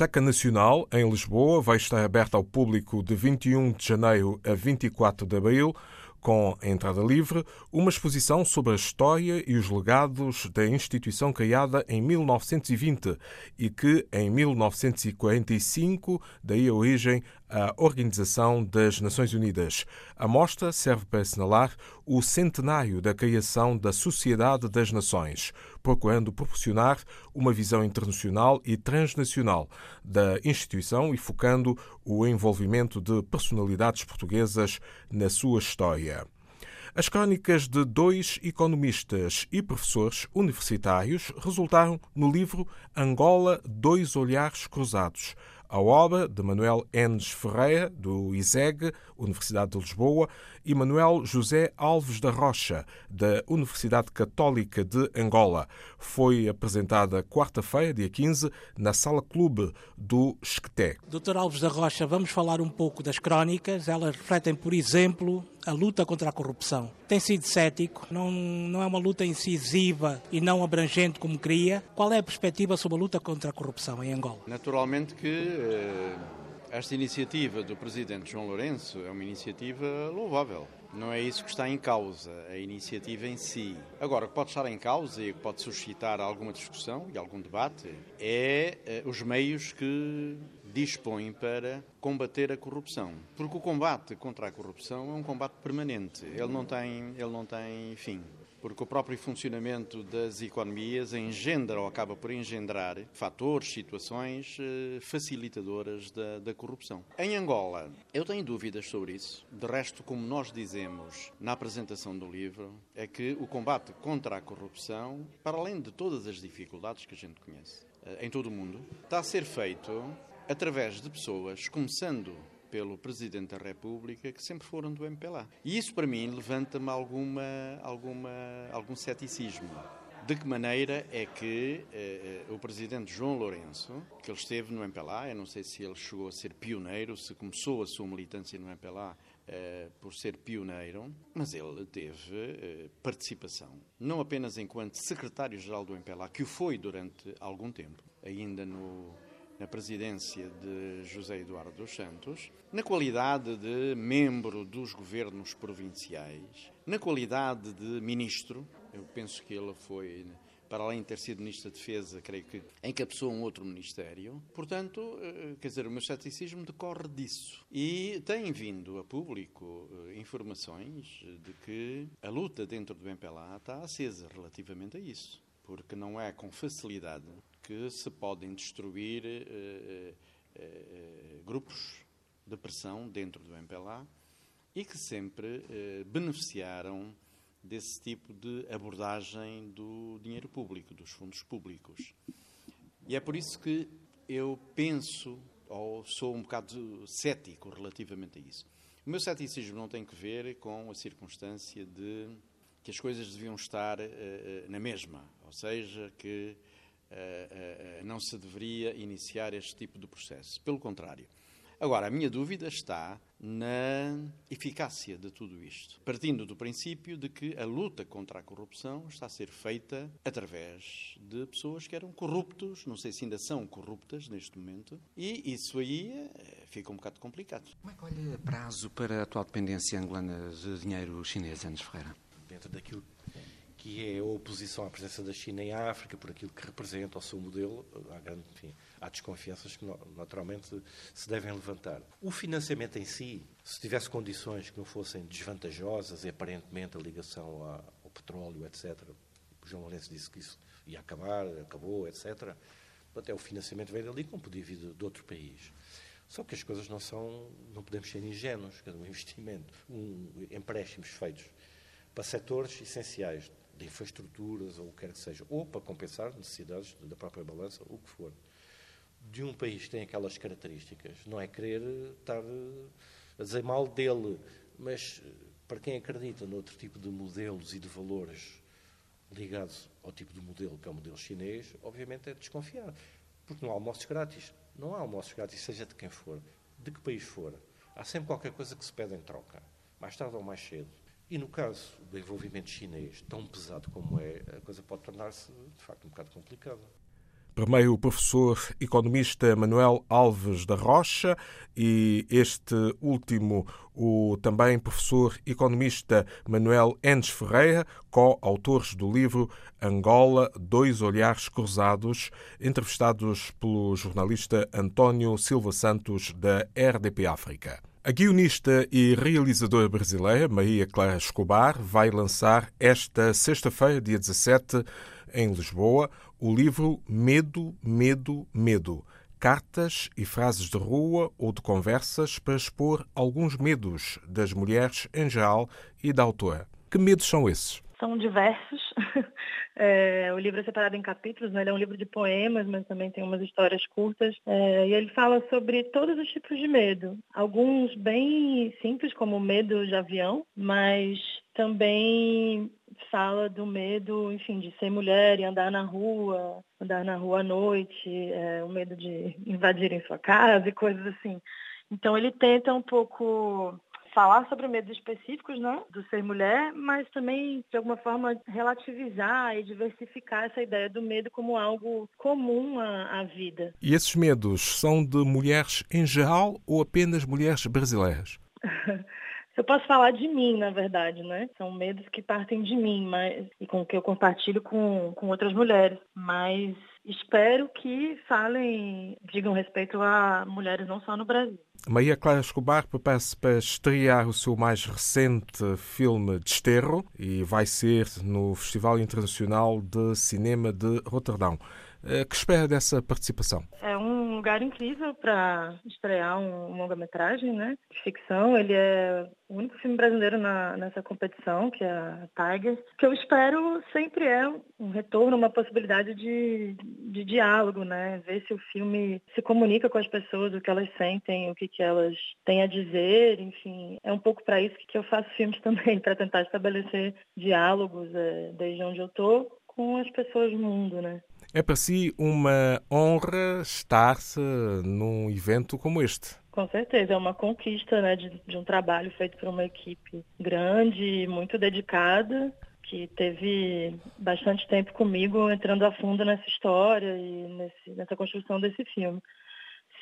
Biblioteca Nacional, em Lisboa, vai estar aberta ao público de 21 de janeiro a 24 de abril com entrada livre, uma exposição sobre a história e os legados da instituição criada em 1920 e que, em 1945, daí a origem à Organização das Nações Unidas. A mostra serve para assinalar o centenário da criação da Sociedade das Nações, procurando proporcionar uma visão internacional e transnacional da instituição e focando o envolvimento de personalidades portuguesas na sua história. As crónicas de dois economistas e professores universitários resultaram no livro Angola Dois Olhares Cruzados, a obra de Manuel Enes Ferreira, do ISEG, Universidade de Lisboa, e Manuel José Alves da Rocha, da Universidade Católica de Angola. Foi apresentada quarta-feira, dia 15, na Sala Clube do Esqueté. Doutor Alves da Rocha, vamos falar um pouco das crónicas. Elas refletem, por exemplo, a luta contra a corrupção. Tem sido cético, não, não é uma luta incisiva e não abrangente como queria. Qual é a perspectiva sobre a luta contra a corrupção em Angola? Naturalmente que eh, esta iniciativa do Presidente João Lourenço é uma iniciativa louvável. Não é isso que está em causa, a iniciativa em si. Agora, o que pode estar em causa e o que pode suscitar alguma discussão e algum debate é eh, os meios que dispõe para combater a corrupção. Porque o combate contra a corrupção é um combate permanente, ele não tem, ele não tem fim porque o próprio funcionamento das economias engendra ou acaba por engendrar fatores, situações eh, facilitadoras da, da, corrupção. Em Angola, eu tenho dúvidas sobre isso. De resto, como nós dizemos na apresentação do livro, é que o combate contra a corrupção, para além de todas as dificuldades que a gente conhece eh, em todo o mundo, está a ser feito através de pessoas, começando pelo Presidente da República, que sempre foram do MPLA. E isso, para mim, levanta-me alguma, alguma, algum ceticismo. De que maneira é que eh, o Presidente João Lourenço, que ele esteve no MPLA, eu não sei se ele chegou a ser pioneiro, se começou a sua militância no MPLA eh, por ser pioneiro, mas ele teve eh, participação, não apenas enquanto secretário-geral do MPLA, que o foi durante algum tempo, ainda no na presidência de José Eduardo dos Santos, na qualidade de membro dos governos provinciais, na qualidade de ministro, eu penso que ele foi para além de ter sido Ministro da Defesa, creio que encabeçou um outro Ministério. Portanto, eh, quer dizer, o meu ceticismo decorre disso. E tem vindo a público eh, informações de que a luta dentro do MPLA está acesa relativamente a isso. Porque não é com facilidade que se podem destruir uh, uh, grupos de pressão dentro do MPLA e que sempre beneficiaram desse tipo de abordagem do dinheiro público, dos fundos públicos. E é por isso que eu penso, ou sou um bocado cético relativamente a isso. O meu ceticismo não tem que ver com a circunstância de que as coisas deviam estar uh, na mesma, ou seja, que não se deveria iniciar este tipo de processo. Pelo contrário. Agora, a minha dúvida está na eficácia de tudo isto, partindo do princípio de que a luta contra a corrupção está a ser feita através de pessoas que eram corruptos, não sei se ainda são corruptas neste momento, e isso aí fica um bocado complicado. Como é que olha prazo para a atual dependência angolana de dinheiro chinês, Anos Ferreira? Dentro daquilo que é a oposição à presença da China em África, por aquilo que representa o seu modelo, há, grande, enfim, há desconfianças que naturalmente se devem levantar. O financiamento em si, se tivesse condições que não fossem desvantajosas e aparentemente a ligação ao petróleo, etc., o João Lourenço disse que isso ia acabar, acabou, etc., até o financiamento veio dali, como podia vir de, outro país. Só que as coisas não são, não podemos ser ingênuos, um investimento, um, empréstimos feitos para setores essenciais de infraestruturas ou o que quer que seja, ou para compensar necessidades da própria balança, o que for. De um país que tem aquelas características, não é querer estar a dizer mal dele, mas para quem acredita noutro tipo de modelos e de valores ligados ao tipo de modelo que é o modelo chinês, obviamente é desconfiar. Porque não há almoços grátis. Não há almoços grátis, seja de quem for, de que país for. Há sempre qualquer coisa que se pede em troca, mais tarde ou mais cedo. E no caso do envolvimento chinês, tão pesado como é, a coisa pode tornar-se, de facto, um bocado complicada. Primeiro o professor economista Manuel Alves da Rocha e este último o também professor economista Manuel Enes Ferreira, co-autores do livro Angola, Dois Olhares Cruzados, entrevistados pelo jornalista António Silva Santos da RDP África. A guionista e realizadora brasileira Maria Clara Escobar vai lançar esta sexta-feira, dia 17, em Lisboa, o livro Medo, Medo, Medo. Cartas e frases de rua ou de conversas para expor alguns medos das mulheres em geral e da autora. Que medos são esses? São diversos. É, o livro é separado em capítulos, né? ele é um livro de poemas, mas também tem umas histórias curtas. É, e ele fala sobre todos os tipos de medo. Alguns bem simples, como o medo de avião, mas também fala do medo, enfim, de ser mulher e andar na rua, andar na rua à noite, é, o medo de invadirem sua casa e coisas assim. Então ele tenta um pouco falar sobre medos específicos, né, do ser mulher, mas também de alguma forma relativizar e diversificar essa ideia do medo como algo comum à, à vida. E esses medos são de mulheres em geral ou apenas mulheres brasileiras? Eu posso falar de mim, na verdade, né? São medos que partem de mim, mas e com que eu compartilho com, com outras mulheres. Mas espero que falem, digam respeito a mulheres não só no Brasil. Maria Clara Escobar prepara-se para estrear o seu mais recente filme Desterro e vai ser no Festival Internacional de Cinema de Roterdão. Eh, que espera dessa participação? É lugar incrível para estrear um longa-metragem, né? De ficção. Ele é o único filme brasileiro na, nessa competição, que é a Tiger. Que eu espero sempre é um retorno, uma possibilidade de, de diálogo, né? Ver se o filme se comunica com as pessoas, o que elas sentem, o que, que elas têm a dizer, enfim. É um pouco para isso que eu faço filmes também, para tentar estabelecer diálogos é, desde onde eu estou com as pessoas do mundo, né? É para si uma honra estar-se num evento como este. Com certeza, é uma conquista né, de, de um trabalho feito por uma equipe grande, muito dedicada, que teve bastante tempo comigo entrando a fundo nessa história e nesse, nessa construção desse filme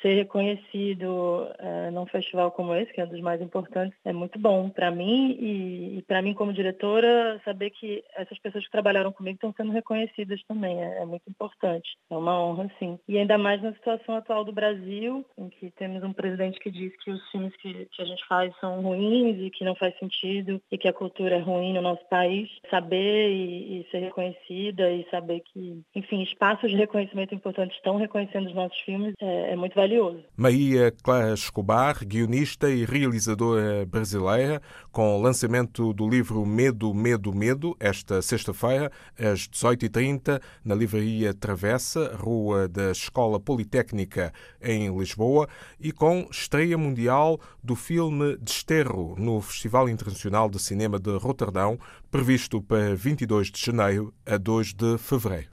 ser reconhecido é, num festival como esse, que é um dos mais importantes, é muito bom para mim e, e para mim como diretora saber que essas pessoas que trabalharam comigo estão sendo reconhecidas também. É, é, muito importante, é uma honra sim. E ainda mais na situação atual do Brasil, em que temos um presidente que diz que os filmes que, que a gente faz são ruins e que não faz sentido e que a cultura é ruim no nosso país, saber e, e ser reconhecida e saber que, enfim, espaços de reconhecimento importantes estão reconhecendo os nossos filmes é, é muito valioso valioso. Maria Clara Escobar, guionista e realizadora brasileira, com o lançamento do livro Medo, Medo, Medo, esta sexta-feira, às 18h30, na Livraria Travessa, Rua da Escola Politécnica, em Lisboa, e com estreia mundial do filme Desterro, no Festival Internacional de Cinema de Roterdão, previsto para 22 de janeiro a 2 de fevereiro.